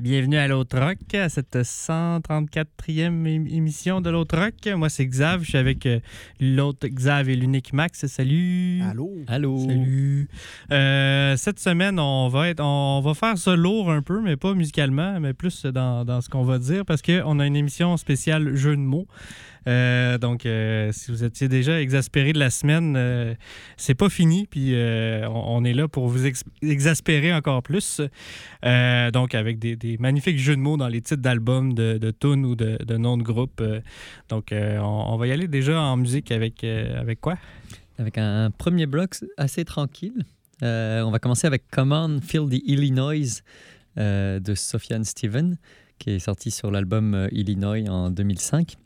Bienvenue à l'autre rock, à cette 134e é- émission de l'autre rock. Moi, c'est Xav, je suis avec euh, l'autre Xav et l'unique Max. Salut. Allô? Allô. Salut. Euh, cette semaine, on va être, on va faire ça lourd un peu, mais pas musicalement, mais plus dans, dans ce qu'on va dire, parce qu'on a une émission spéciale jeu de mots. Euh, donc, euh, si vous étiez déjà exaspéré de la semaine, euh, c'est pas fini. Puis, euh, on, est là pour vous ex- exaspérer encore plus. Donc, avec des, magnifiques jeux de mots dans les titres d'albums, de, de tunes ou de, de noms de groupes. Euh, donc, on, va y aller déjà en musique avec, avec quoi? avec un premier bloc assez tranquille. On va commencer avec Command Feel the Illinois de Sofiane Steven, qui est sorti sur l'album Illinois en 2005.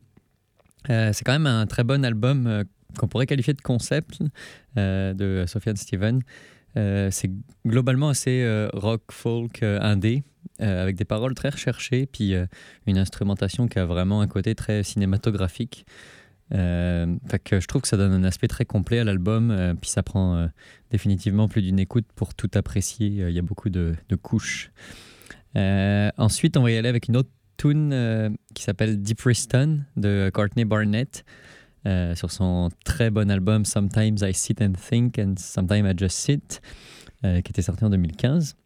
Euh, c'est quand même un très bon album euh, qu'on pourrait qualifier de concept euh, de Sofiane Steven. Euh, c'est globalement assez rock, folk, indé, avec des paroles très recherchées, puis une instrumentation qui a vraiment un côté très cinématographique. Que je trouve que ça donne un aspect très complet à l'album, puis ça prend définitivement plus d'une écoute pour tout apprécier. Il y a beaucoup de, couches. Ensuite, on va y aller avec une autre tune euh, qui s'appelle Deep Preston de Courtney Barnett euh, sur son très bon album Sometimes I Sit and Think and Sometimes I Just Sit, euh, qui était sorti en 2015.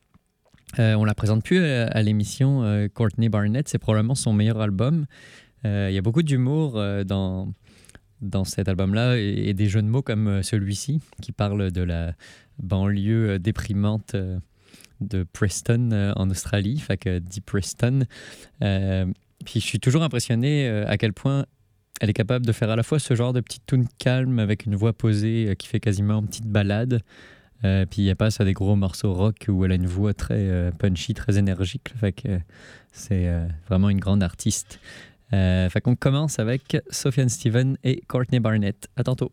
Euh, on la présente plus à, l'émission Courtney Barnett, c'est probablement son meilleur album. Il y a beaucoup d'humour dans, dans cet album-là et, des jeux de mots comme celui-ci qui parle de la banlieue déprimante de Preston euh, en Australie, fait que dit Preston. Euh, puis je suis toujours impressionné euh, à quel point elle est capable de faire à la fois ce genre de petite tune calme avec une voix posée euh, qui fait quasiment une petite balade. Euh, puis elle passe à des gros morceaux rock où elle a une voix très euh, punchy, très énergique. Fait que euh, c'est euh, vraiment une grande artiste. Euh, fait qu'on commence avec Sofiane Steven et Courtney Barnett. À tantôt.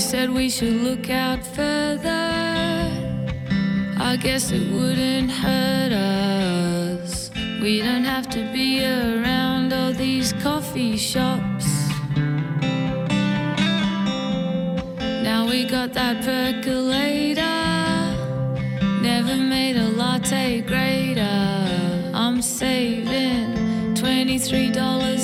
said we should look out further. I guess it wouldn't hurt us. We don't have to be around all these coffee shops. Now we got that percolator. Never made a latte greater. I'm saving $23.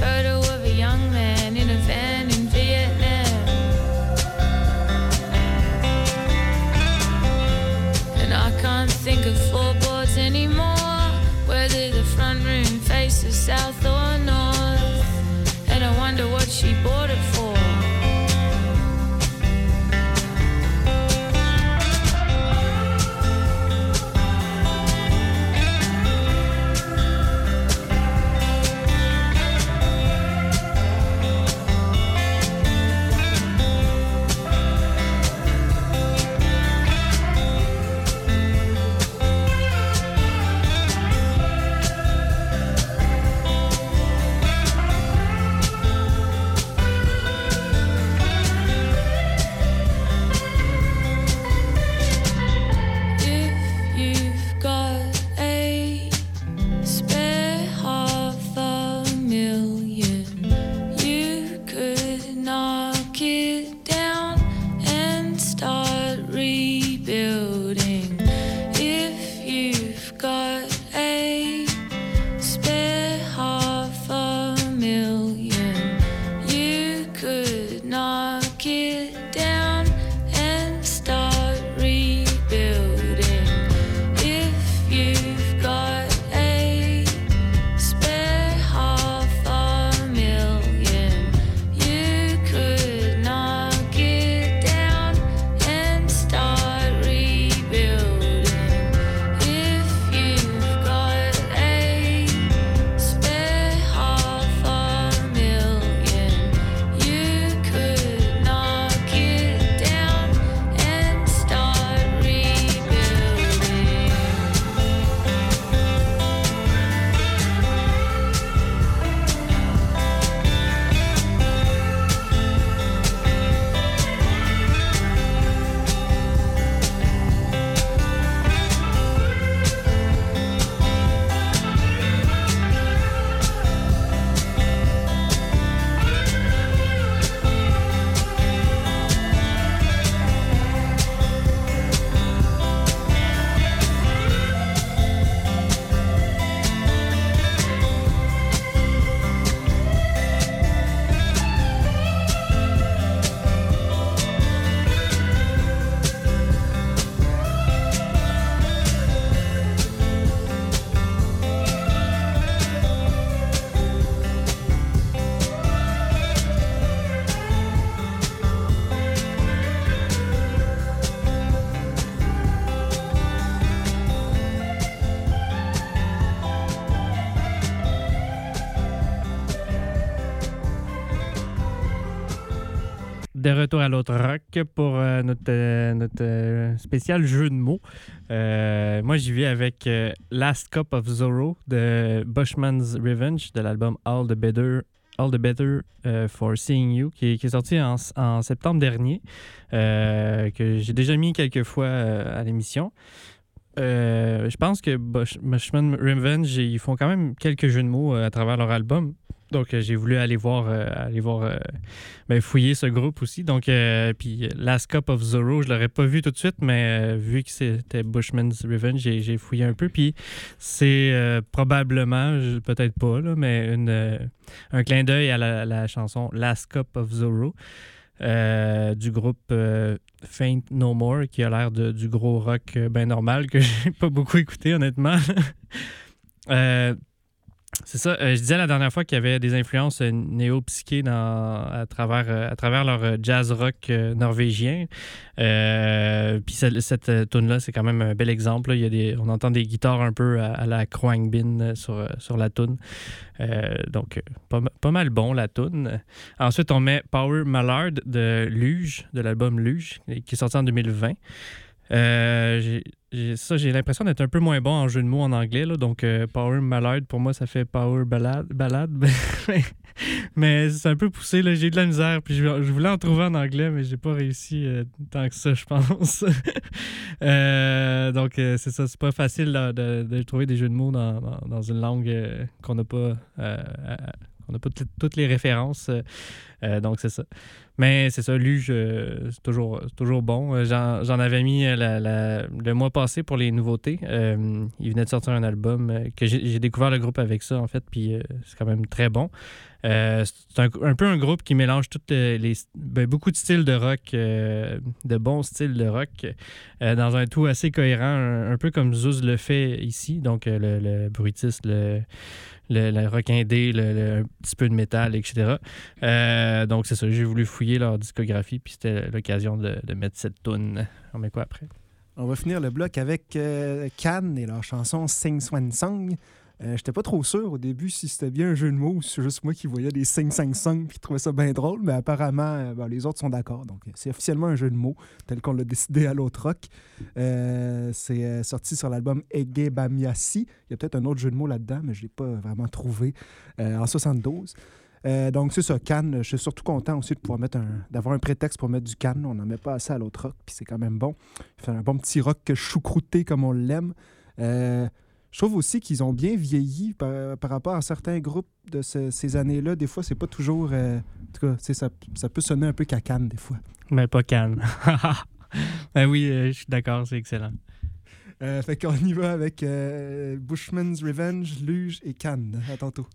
photo à l'autre rock pour euh, notre, euh, notre euh, spécial jeu de mots. Moi, j'y vais avec Last Cup of Zorro de Bushman's Revenge de l'album All the Better. All the Better for Seeing You, qui est, sorti en, septembre dernier, que j'ai déjà mis quelques fois à l'émission. Je pense que Bush, Bushman Revenge, ils font quand même quelques jeux de mots à travers leur album. Donc, euh, j'ai voulu aller voir, euh, aller voir euh, ben, fouiller ce groupe aussi. Donc, puis Last Cup of Zorro, je l'aurais pas vu tout de suite, mais vu que c'était Bushman's Revenge, j'ai fouillé un peu. Puis, c'est probablement, peut-être pas, là, mais une, un clin d'œil à la, chanson Last Cup of Zorro. euh, du groupe Faint No More, qui a l'air du gros rock ben normal que j'ai pas beaucoup écouté, honnêtement. C'est ça. euh, je disais la dernière fois qu'il y avait des influences euh, néo-psyché à, travers, euh, à travers leur jazz rock norvégien. Puis cette, cette tune-là, c'est quand même un bel exemple. Il y a des, on entend des guitares un peu à, la Kroangbin euh, sur, sur la tune. Donc, pas, pas mal bon, la tune. Ensuite, on met Power Mallard de Luge, de l'album Luge, qui est sorti en 2020. Euh, j'ai- l'impression d'être un peu moins bon en jeu de mots en anglais. là. donc, euh, Power Mallard, pour moi, ça fait Power Ballade. mais c'est un peu poussé. J'ai eu de la misère. Puis je, je voulais en trouver en anglais, mais j'ai pas réussi euh, tant que ça, je pense. Donc, c'est ça. C'est pas facile là, de, de trouver des jeux de mots dans, dans- une langue qu'on n'a pas. pas toutes- les références. donc, c'est ça. Mais c'est ça, Luge, c'est toujours, toujours bon. Euh, J'en avais mis euh, la- le mois passé pour les nouveautés. Euh, il venait de sortir un album que j'ai découvert le groupe avec ça, en fait, puis c'est quand même très bon. Euh, c'est un, peu un groupe qui mélange toutes les, ben, beaucoup de styles de rock, euh, de bons styles de rock, euh, dans un tout assez cohérent, un, peu comme Zouz le fait ici. Donc, le, le bruitiste, le, le, rock indé, le, un petit peu de métal, etc. Donc, c'est ça. J'ai voulu fouiller leur discographie, puis c'était l'occasion de, mettre cette tune. On met quoi après? On va finir le bloc avec euh, et leur chanson Sing Swan Song. Euh, J'étais pas trop sûr au début si c'était bien un jeu de mots ou si c'est juste moi qui voyais des Sing Sing Song puis qui trouvais ça bien drôle, mais apparemment, euh, ben, les autres sont d'accord. Donc, c'est officiellement un jeu de mots tel qu'on l'a décidé à l'autre rock. Euh, c'est euh, sorti sur l'album Ege Bamiasi. Il y a peut-être un autre jeu de mots là-dedans, mais je l'ai pas vraiment trouvé en 72. Euh, donc, c'est ça, Cannes. Je suis surtout content aussi de pouvoir mettre un, d'avoir un prétexte pour mettre du Cannes. On n'en met pas assez à l'autre rock, puis c'est quand même bon. Il fait un bon petit rock choucrouté comme on l'aime. Je trouve aussi qu'ils ont bien vieilli par, par rapport à certains groupes de ce- ces années-là. Des fois, c'est pas toujours. euh, en tout cas, ça, ça peut sonner un peu cacane des fois. Mais pas Cannes. ben oui, euh, je suis d'accord, c'est excellent. Euh, fait qu'on y va avec Bushman's Revenge, Luge et Cannes. À tantôt.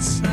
inside.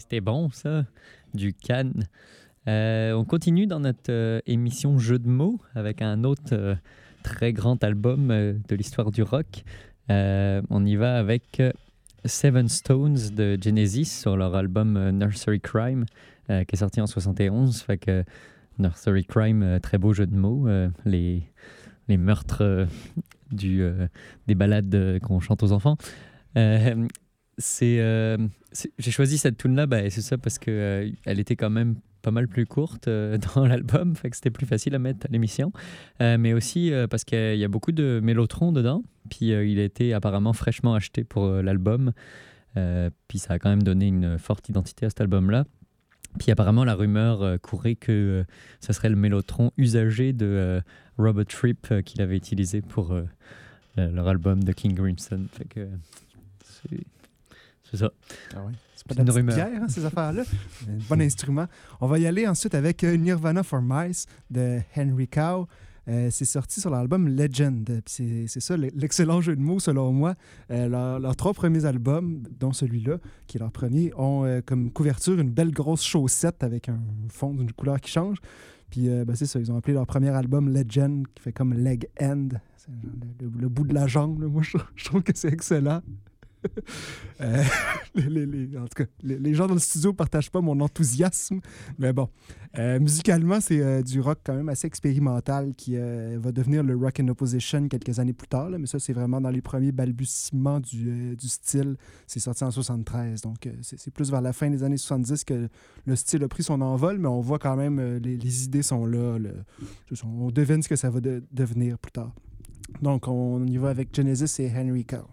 C'était bon ça, du Cannes. Euh, on continue dans notre euh, émission Jeu de mots avec un autre euh, très grand album de l'histoire du rock. On y va avec Seven Stones de Genesis sur leur album Nursery Crime qui est sorti en 71. Fait que Nursery Crime, très beau jeu de mots. les, les meurtres du, des balades qu'on chante aux enfants. C'est- j'ai choisi cette tune là bah, c'est ça parce que euh, elle était quand même pas mal plus courte euh, dans l'album, fait que c'était plus facile à mettre à l'émission. Euh, mais aussi parce qu'il y a beaucoup de mélotrons dedans, puis il a été apparemment fraîchement acheté pour l'album, puis ça a quand même donné une forte identité à cet album-là. Puis apparemment la rumeur courait que ce serait le mélotron usagé de Robert Fripp qu'il avait utilisé pour le- leur album de King Crimson. C'est, ça. Ah ouais. C'est pas de une rumeur. bière, hein, ces affaires-là? Un bon instrument. On va y aller ensuite avec euh, Nirvana for Mice de Henry Cow. Euh, c'est sorti sur l'album Legend. C'est c'est ça, le- l'excellent jeu de mots, selon moi. Euh, leur- leurs trois premiers albums, dont celui-là, qui est leur premier, ont euh, comme couverture une belle grosse chaussette avec un fond d'une couleur qui change. Puis ben, c'est ça, ils ont appelé leur premier album Legend, qui fait comme Leg End. Le, le- le bout de la jambe. là. Moi, je, je trouve que c'est excellent. Euh, les, en tout cas, les, gens dans le studio ne partagent pas mon enthousiasme. Mais bon, Euh, musicalement, c'est euh, du rock quand même assez expérimental qui va devenir le rock in opposition quelques années plus tard. mais ça, c'est vraiment dans les premiers balbutiements du, style. C'est sorti en 73. Donc, c'est plus vers la fin des années 70 que le style a pris son envol, mais on voit quand même les, idées sont là. on devine ce que ça va de- devenir plus tard. Donc, on y va avec Genesis et Henry Cow.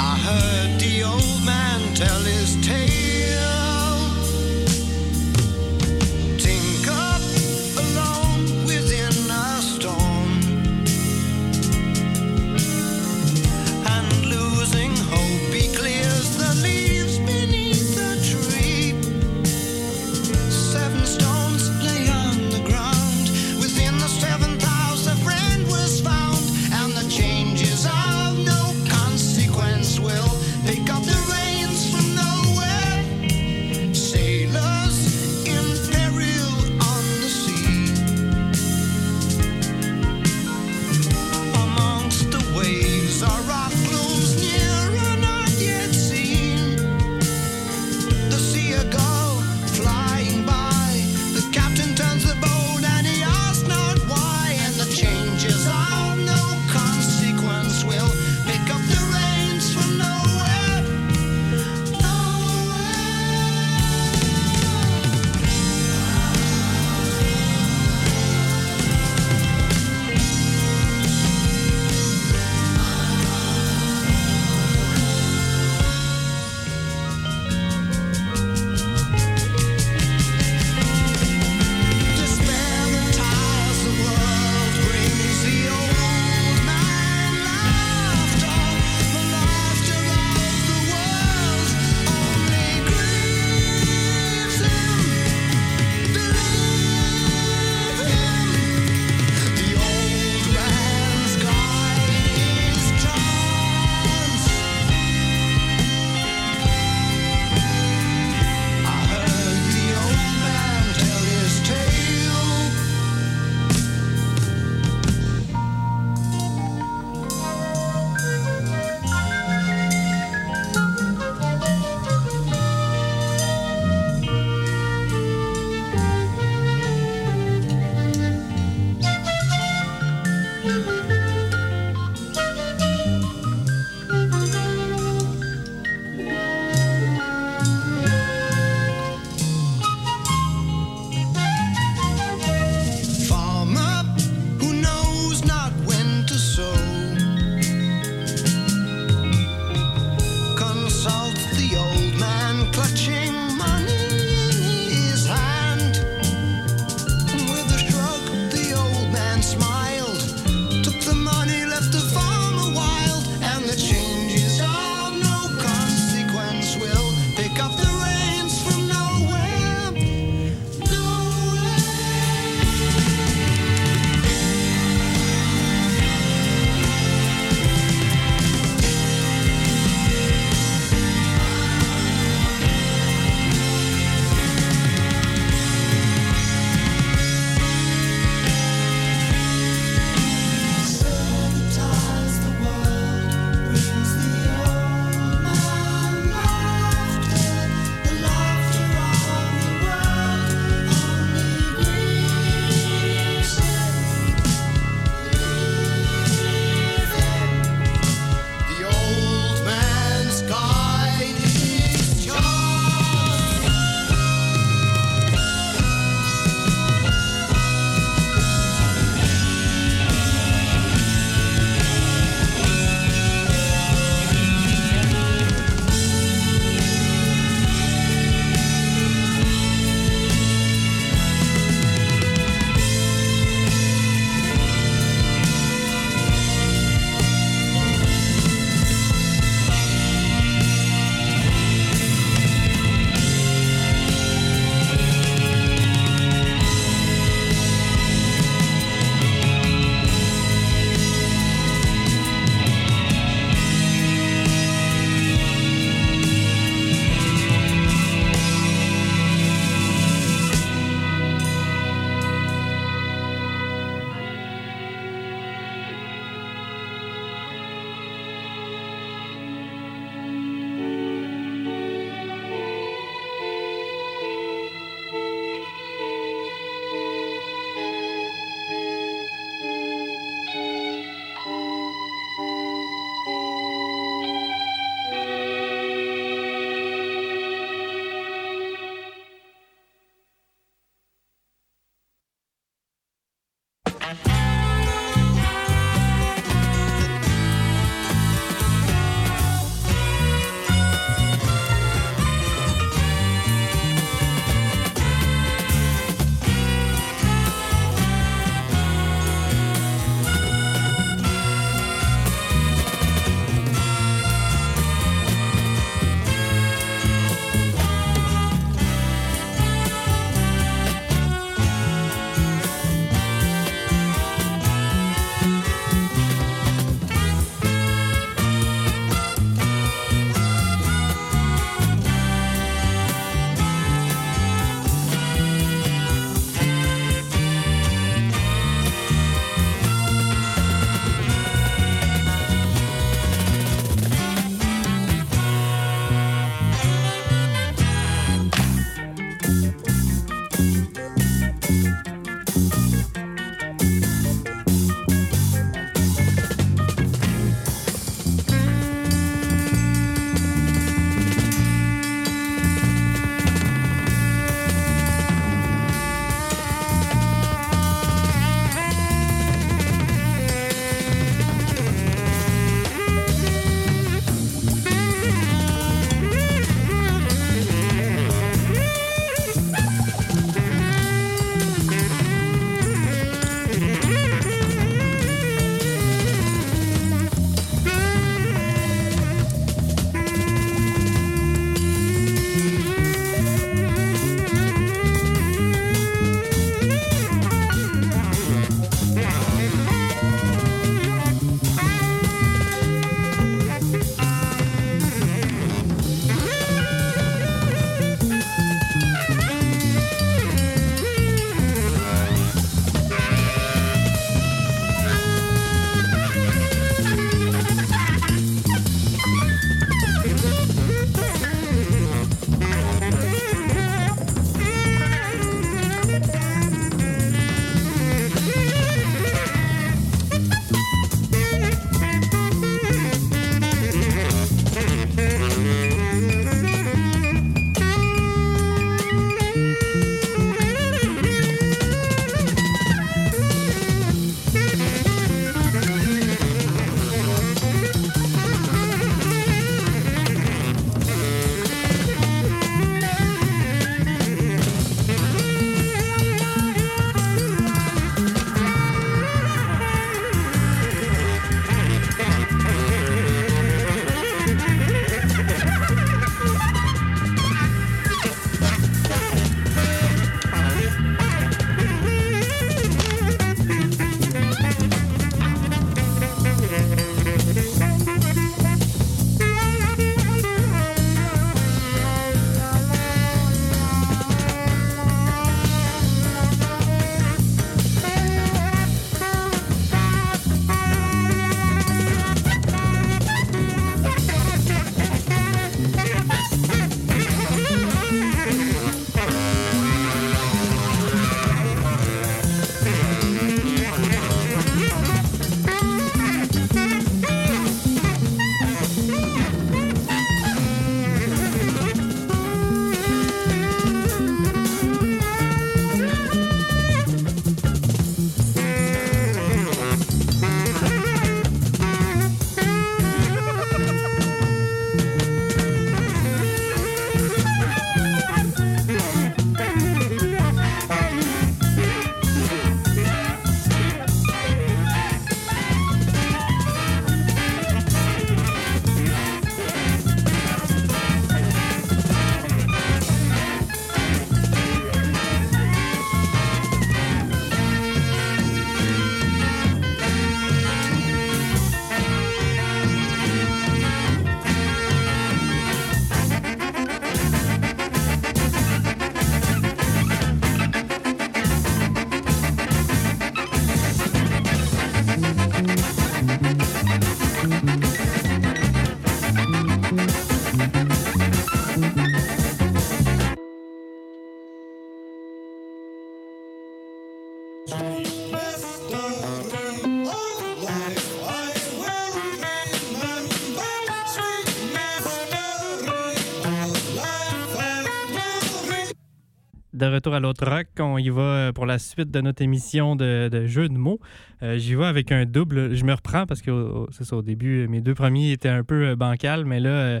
Retour à l'autre rock. On y va euh, pour la suite de notre émission de, de jeux de mots. Euh, J'y vais avec un double. Je me reprends parce que oh, c'est ça, au début, mes deux premiers étaient un peu euh, bancals, mais là, euh,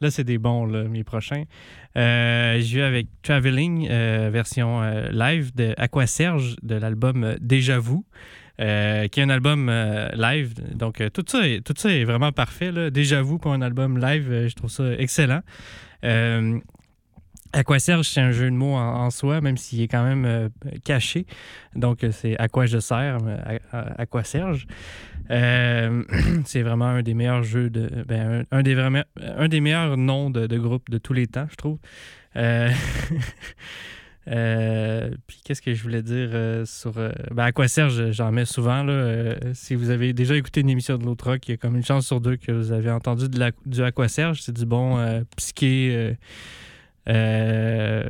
là c'est des bons, là, mes prochains. Euh, J'y vais avec Traveling, euh, version euh, live de Aqua Serge de l'album euh, Déjà euh, qui est un album euh, live. Donc, euh, tout, ça est, tout ça est vraiment parfait. Déjà vous pour un album live, euh, je trouve ça excellent. Euh, à quoi Serge, c'est un jeu de mots en, soi, même s'il est quand même euh, caché. Donc, euh, c'est à quoi je sers, à, quoi Serge. C'est vraiment un des meilleurs jeux de. Ben, un, des un des meilleurs noms de, de groupe de tous les temps, je trouve. Euh, puis qu'est-ce que je voulais dire sur. ben, à quoi Serge, j'en mets souvent. Là, si vous avez déjà écouté une émission de l'autre rock, il y a comme une chance sur deux que vous avez entendu de la, du Aqua Serge. C'est du bon psyché. Euh,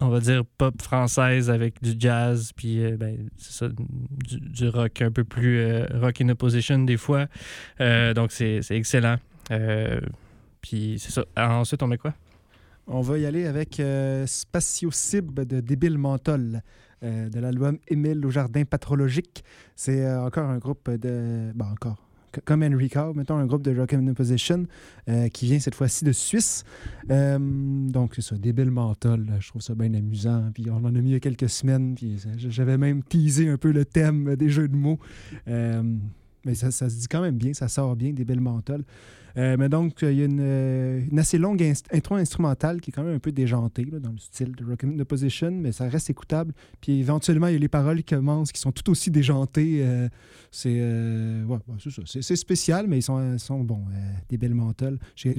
on va dire pop française avec du jazz, puis euh, ben, ça, du, rock un peu plus euh, rock in opposition des fois. Euh, donc c'est excellent. Puis c'est ça. Alors, ensuite, on met quoi? On va y aller avec Spatio Cib de Débile Mentol, de l'album Émile au jardin patrologique. C'est encore un groupe de. Bon, encore. Comme Enrico, mettons un groupe de Rock and Opposition euh, qui vient cette fois-ci de Suisse. Euh, donc, c'est ça, Débile Mentol. là, Je trouve ça bien amusant. Puis on en a mis il y a quelques semaines. Puis j'avais même teasé un peu le thème des jeux de mots. Euh, mais ça, se dit quand même bien, ça sort bien, Débile Mentol. Euh, mais donc, euh, il y a une, euh, assez longue intro instrumentale qui est quand même un peu déjantée dans le style de Rock and Opposition, mais ça reste écoutable. Puis éventuellement, il y a les paroles qui commencent qui sont tout aussi déjantées. c'est spécial, mais ils sont, sont euh, des belles j'ai-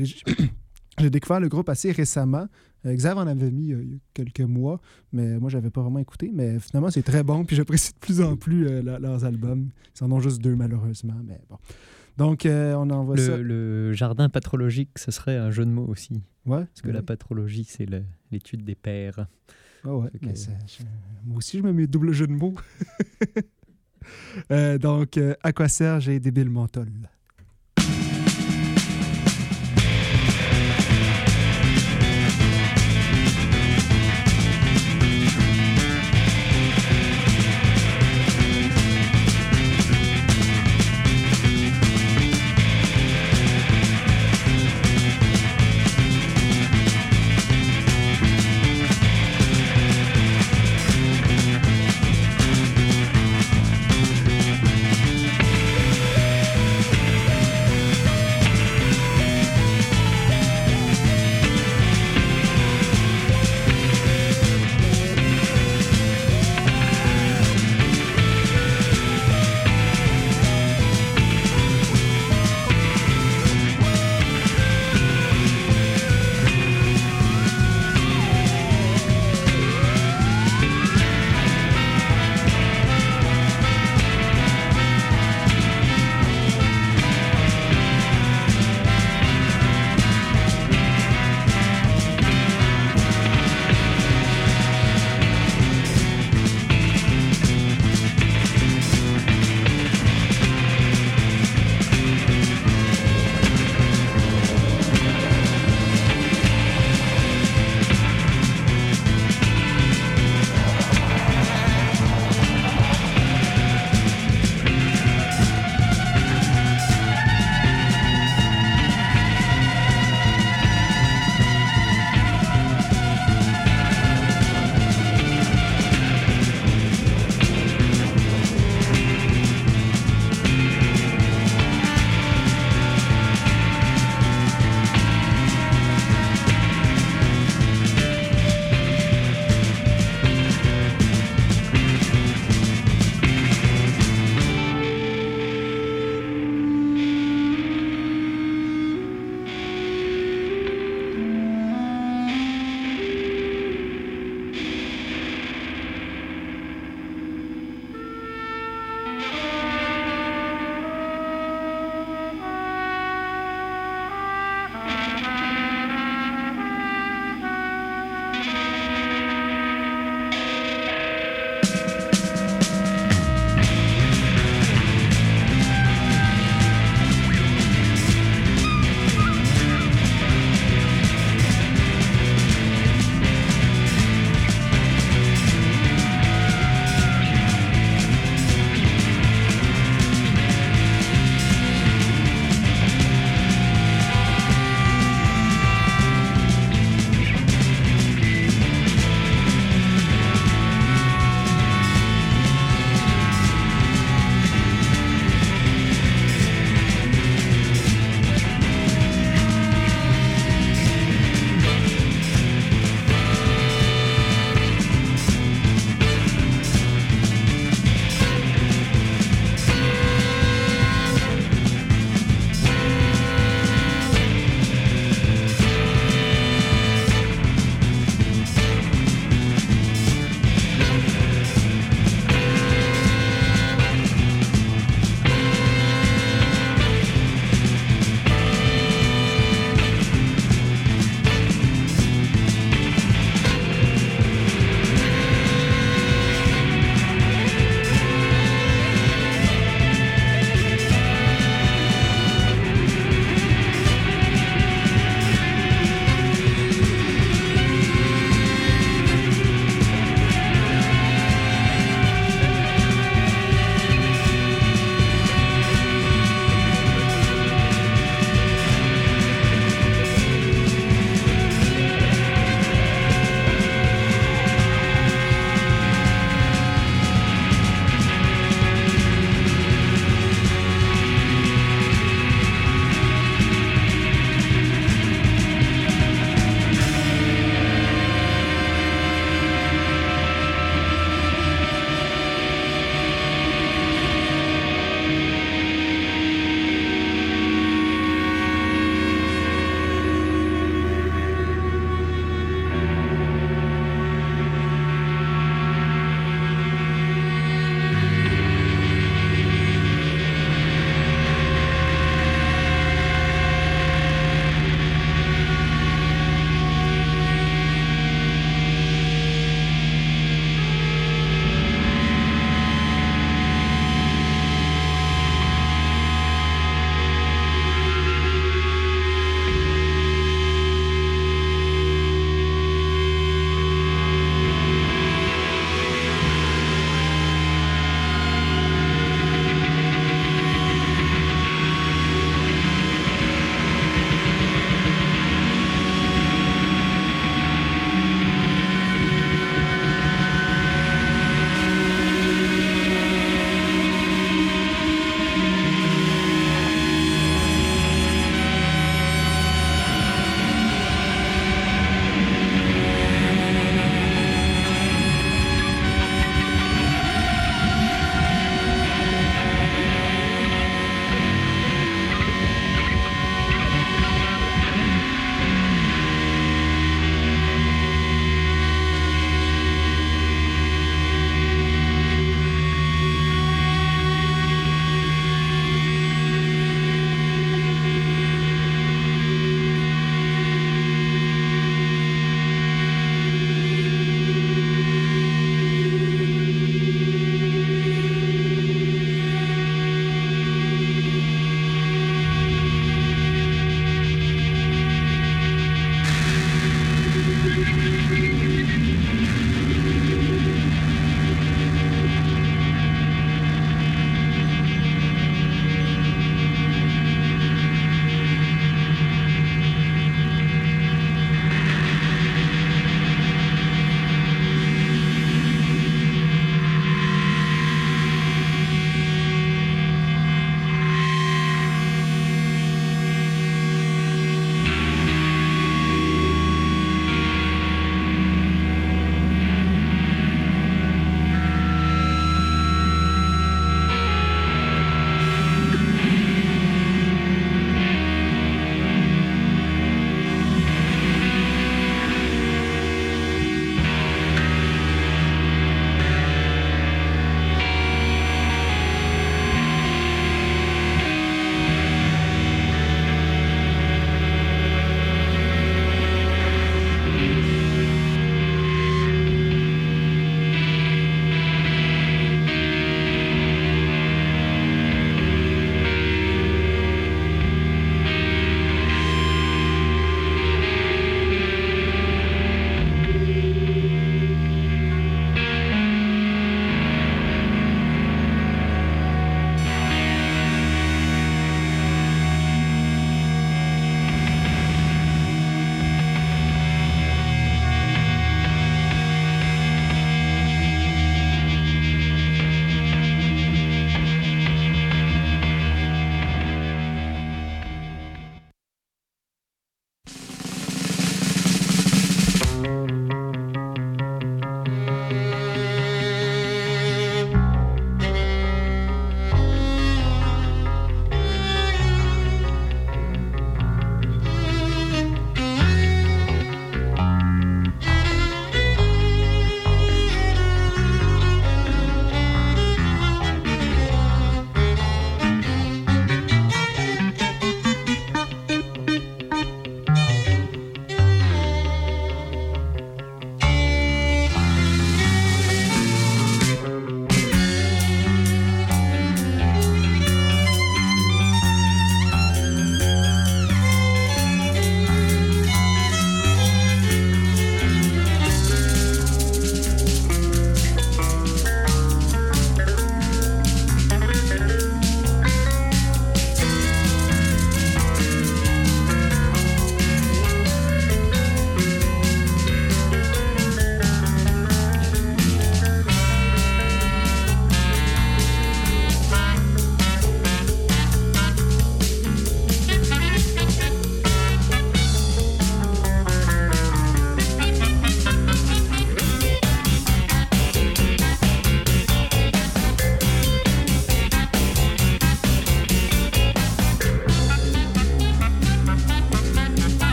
j'ai découvert le groupe assez récemment. Euh, Xav en avait mis euh, il y a quelques mois, mais moi, j'avais pas vraiment écouté. Mais finalement, c'est très bon. Puis j'apprécie de plus en plus euh, leur- leurs albums. Ils en ont juste deux, malheureusement. Mais bon. Donc, on envoie ça. Le, le jardin patrologique, ce serait un jeu de mots aussi. Ouais, Parce que la patrologie, c'est le- l'étude des pères. Ah ouais, Fait mais que- ça- je- moi aussi, je me mets double jeu de mots. Donc, euh, Aqua Serge et Débile Mentol.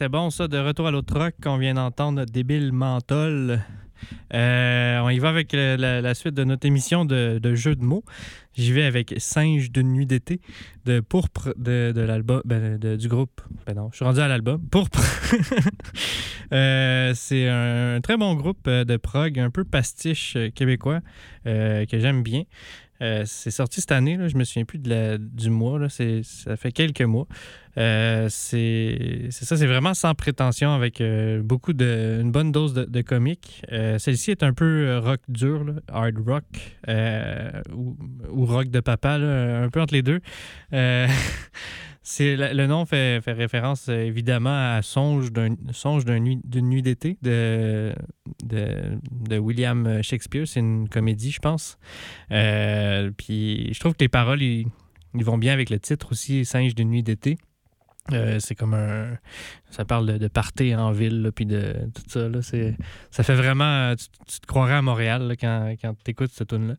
C'était bon ça, de retour à l'autre rock qu'on vient d'entendre, notre débile menthol. Euh, on y va avec la, suite de notre émission de, de jeux de mots. J'y vais avec Singe de nuit d'été de Pourpre de, l'album ben, du groupe. Ben non, je suis rendu à l'album. Pourpre. Euh, c'est un, très bon groupe euh, de prog, un peu pastiche québécois que j'aime bien. C'est sorti cette année, là, je me souviens plus de la- du mois, c'est- ça fait quelques mois. Euh, c'est ça, c'est vraiment sans prétention avec euh, beaucoup de une bonne dose de, comique. Euh, Celle-ci est un peu rock dur, hard rock ou, rock de papa, un peu entre les deux. Le, nom fait, fait référence évidemment à Songe d'une nuit d'été de, William Shakespeare. C'est une comédie, je pense. Puis je trouve que les paroles vont bien avec le titre aussi, Singe d'une nuit d'été. Euh, c'est comme un. Ça parle de, de party en ville, puis de tout ça. Là, ça fait vraiment. Tu, te croirais à Montréal quand, quand tu écoutes cette tune là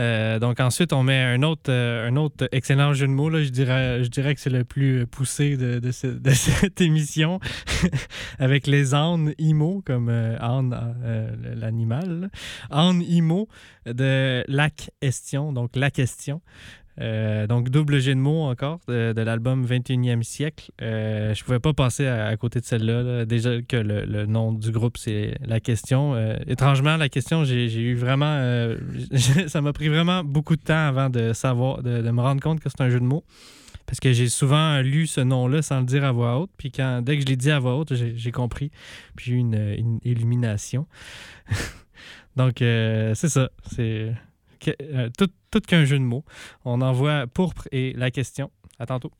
Euh, donc ensuite, on met un autre, euh, un autre excellent jeu de mots. Là, je, dirais, je dirais que c'est le plus poussé de, de, ce- de cette émission. Avec les ânes IMO, comme âne, l'animal. Âne IMO de La Question. Donc La Question. Euh, donc, double jeu de mots encore de, l'album 21e siècle. Euh, je pouvais pas passer à, côté de celle-là. là. Déjà que le, nom du groupe, c'est La Question. Euh, étrangement, La Question, j'ai eu vraiment. euh, ça m'a pris vraiment beaucoup de temps avant de savoir, de, me rendre compte que c'est un jeu de mots. Parce que j'ai souvent lu ce nom-là sans le dire à voix haute. Puis dès que je l'ai dit à voix haute, j'ai compris. Puis j'ai eu une, illumination. Donc, c'est ça. C'est tout, tout qu'un jeu de mots. On envoie pourpre et la question. À tantôt.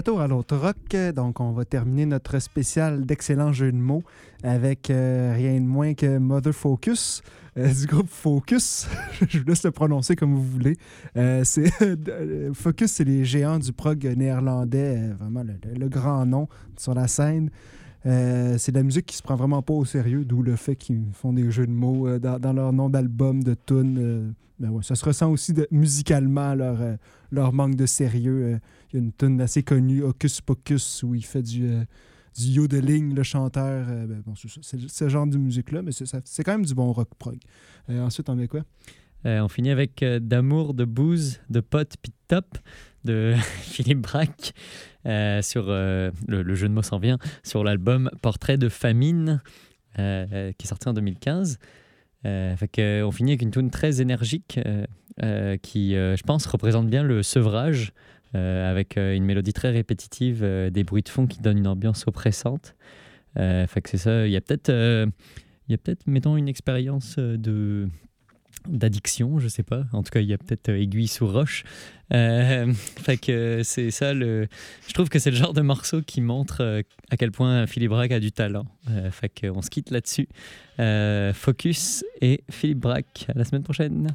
Retour à l'autre rock. Donc, on va terminer notre spécial d'excellents jeux de mots avec euh, rien de moins que Mother Focus euh, du groupe Focus. Je vous laisse le prononcer comme vous voulez. Euh, c'est, Focus, c'est les géants du prog néerlandais, vraiment le grand nom sur la scène. Euh, c'est de la musique qui se prend vraiment pas au sérieux, d'où le fait qu'ils font des jeux de mots euh, dans, dans leur nom d'album, de tunes. euh, ben ouais, ça se ressent aussi musicalement leur, leur manque de sérieux. Il y a une tune assez connue, Hocus Pocus, où il fait du, du yodeling, le chanteur. Ben, bon, c'est ce genre de musique-là, mais c'est quand même du bon rock prog. Ensuite, on met quoi? On finit avec D'amour, de bouse, de potes, puis de top de Philippe Braque euh, sur euh, le, jeu de mots s'en vient sur l'album Portrait de famine euh, qui est sorti en 2015. Euh, fait on finit avec une tune très énergique qui, je pense, représente bien le sevrage avec une mélodie très répétitive, des bruits de fond qui donnent une ambiance oppressante. Fait que c'est ça. Il y a peut-être, il y a peut-être, mettons, une expérience de d'addiction, je sais pas. En tout cas, il y a peut-être euh, aiguille sous roche. Euh, fait que c'est ça le. Je trouve que c'est le genre de morceau qui montre euh, à quel point Philippe Braque a du talent. Euh, fait qu'on se quitte là-dessus. Euh, Focus et Philippe Braque. À la semaine prochaine.